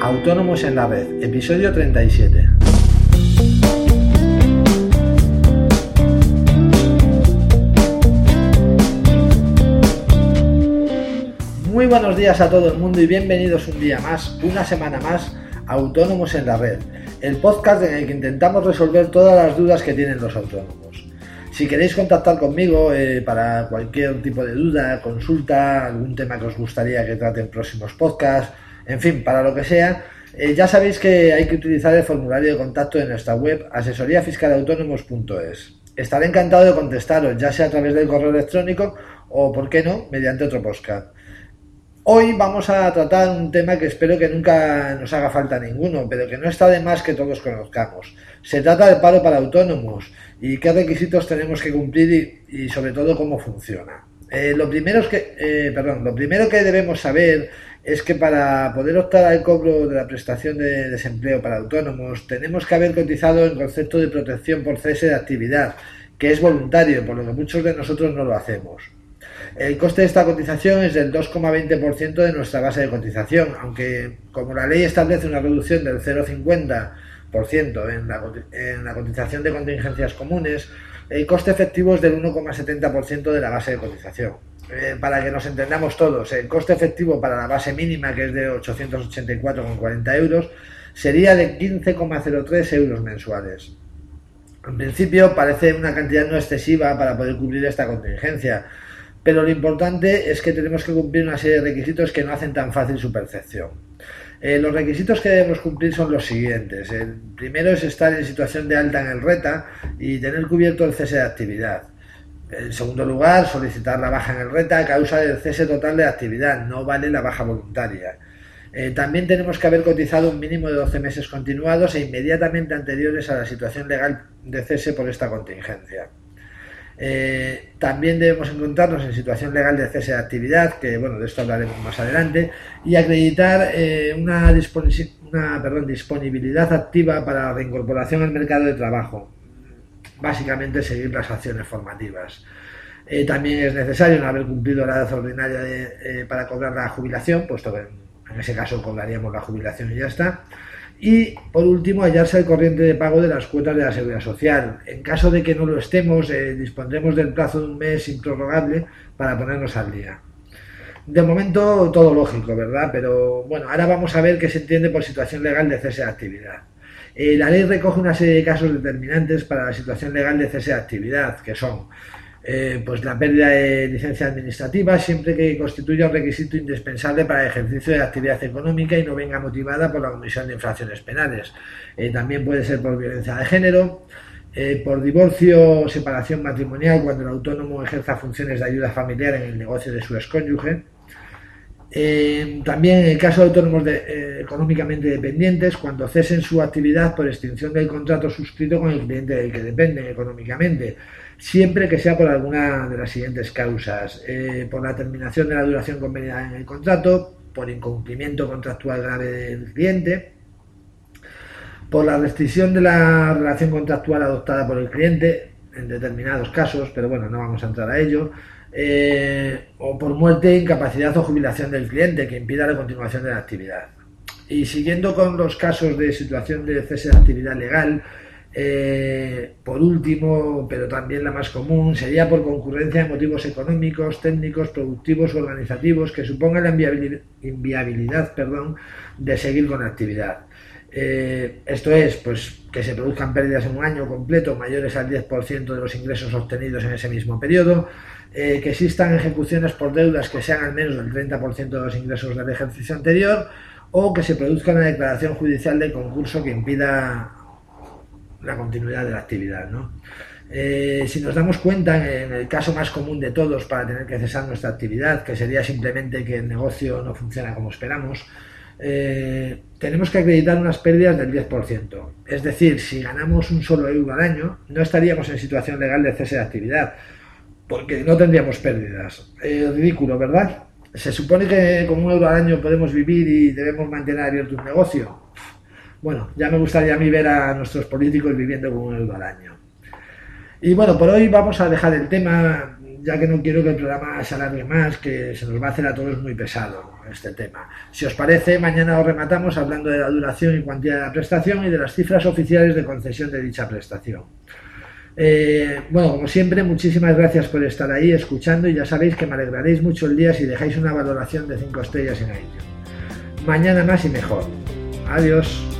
Autónomos en la Red, episodio 37. Muy buenos días a todo el mundo y bienvenidos un día más, una semana más, Autónomos en la Red, el podcast en el que intentamos resolver todas las dudas que tienen los autónomos. Si queréis contactar conmigo eh, para cualquier tipo de duda, consulta, algún tema que os gustaría que trate en próximos podcasts, en fin, para lo que sea, eh, ya sabéis que hay que utilizar el formulario de contacto de nuestra web asesoríafiscalautónomos.es. Estaré encantado de contestaros, ya sea a través del correo electrónico o, por qué no, mediante otro podcast. Hoy vamos a tratar un tema que espero que nunca nos haga falta ninguno, pero que no está de más que todos conozcamos. Se trata del paro para autónomos y qué requisitos tenemos que cumplir y, sobre todo cómo funciona. Eh, lo, primero es que, eh, perdón, lo primero que debemos saber es que para poder optar al cobro de la prestación de desempleo para autónomos tenemos que haber cotizado en concepto de protección por cese de actividad, que es voluntario, por lo que muchos de nosotros no lo hacemos. El coste de esta cotización es del 2,20% de nuestra base de cotización, aunque como la ley establece una reducción del 0,50% en la, en la cotización de contingencias comunes, el coste efectivo es del 1,70% de la base de cotización. Eh, para que nos entendamos todos, el coste efectivo para la base mínima, que es de 884,40 euros, sería de 15,03 euros mensuales. En principio parece una cantidad no excesiva para poder cubrir esta contingencia, pero lo importante es que tenemos que cumplir una serie de requisitos que no hacen tan fácil su percepción. Eh, los requisitos que debemos cumplir son los siguientes. El primero es estar en situación de alta en el RETA y tener cubierto el cese de actividad. En segundo lugar, solicitar la baja en el RETA a causa del cese total de actividad, no vale la baja voluntaria. Eh, también tenemos que haber cotizado un mínimo de 12 meses continuados e inmediatamente anteriores a la situación legal de cese por esta contingencia. Eh, también debemos encontrarnos en situación legal de cese de actividad, que bueno, de esto hablaremos más adelante, y acreditar eh, una, disponibilidad activa para la reincorporación al mercado de trabajo. Básicamente seguir las acciones formativas. Eh, también es necesario no haber cumplido la edad ordinaria para cobrar la jubilación, puesto que en ese caso cobraríamos la jubilación y ya está. Y por último, hallarse al corriente de pago de las cuotas de la seguridad social. En caso de que no lo estemos, eh, dispondremos del plazo de un mes improrrogable para ponernos al día. De momento todo lógico, ¿verdad? Pero bueno, ahora vamos a ver qué se entiende por situación legal de cese de actividad. Eh, la ley recoge una serie de casos determinantes para la situación legal de cese de actividad, que son eh, pues la pérdida de licencia administrativa siempre que constituya un requisito indispensable para el ejercicio de actividad económica y no venga motivada por la comisión de infracciones penales. Eh, también puede ser por violencia de género, eh, por divorcio o separación matrimonial cuando el autónomo ejerza funciones de ayuda familiar en el negocio de su excónyuge. También en el caso de autónomos económicamente dependientes, cuando cesen su actividad por extinción del contrato suscrito con el cliente del que dependen económicamente siempre que sea por alguna de las siguientes causas. Eh, por la terminación de la duración convenida en el contrato, por incumplimiento contractual grave del cliente, por la restricción de la relación contractual adoptada por el cliente en determinados casos, pero bueno, no vamos a entrar a ello, eh, o por muerte, incapacidad o jubilación del cliente que impida la continuación de la actividad. Y siguiendo con los casos de situación de cese de actividad legal, eh, por último, pero también la más común, sería por concurrencia de motivos económicos, técnicos, productivos o organizativos que supongan la inviabilidad, perdón, de seguir con la actividad. Eh, esto es, pues, que se produzcan pérdidas en un año completo mayores al 10% de los ingresos obtenidos en ese mismo periodo, eh, que existan ejecuciones por deudas que sean al menos del 30% de los ingresos del ejercicio anterior, o que se produzca una declaración judicial de concurso que impida la continuidad de la actividad. Eh, si nos damos cuenta, en el caso más común de todos para tener que cesar nuestra actividad, que sería simplemente que el negocio no funciona como esperamos, eh, tenemos que acreditar unas pérdidas del 10%. Es decir, si ganamos un solo euro al año, no estaríamos en situación legal de cese de actividad, porque no tendríamos pérdidas. ridículo, ¿verdad? Se supone que con un euro al año podemos vivir y debemos mantener abierto un negocio. Bueno, ya me gustaría a mí ver a nuestros políticos viviendo con un euro al año. Y bueno, por hoy vamos a dejar el tema. Ya que no quiero que el programa se alargue más, que se nos va a hacer a todos muy pesado este tema. Si os parece, mañana os rematamos hablando de la duración y cuantía de la prestación y de las cifras oficiales de concesión de dicha prestación. Eh, bueno, como siempre, muchísimas gracias por estar ahí escuchando y ya sabéis que me alegraréis mucho el día si dejáis una valoración de 5 estrellas en iTunes. Mañana más y mejor. Adiós.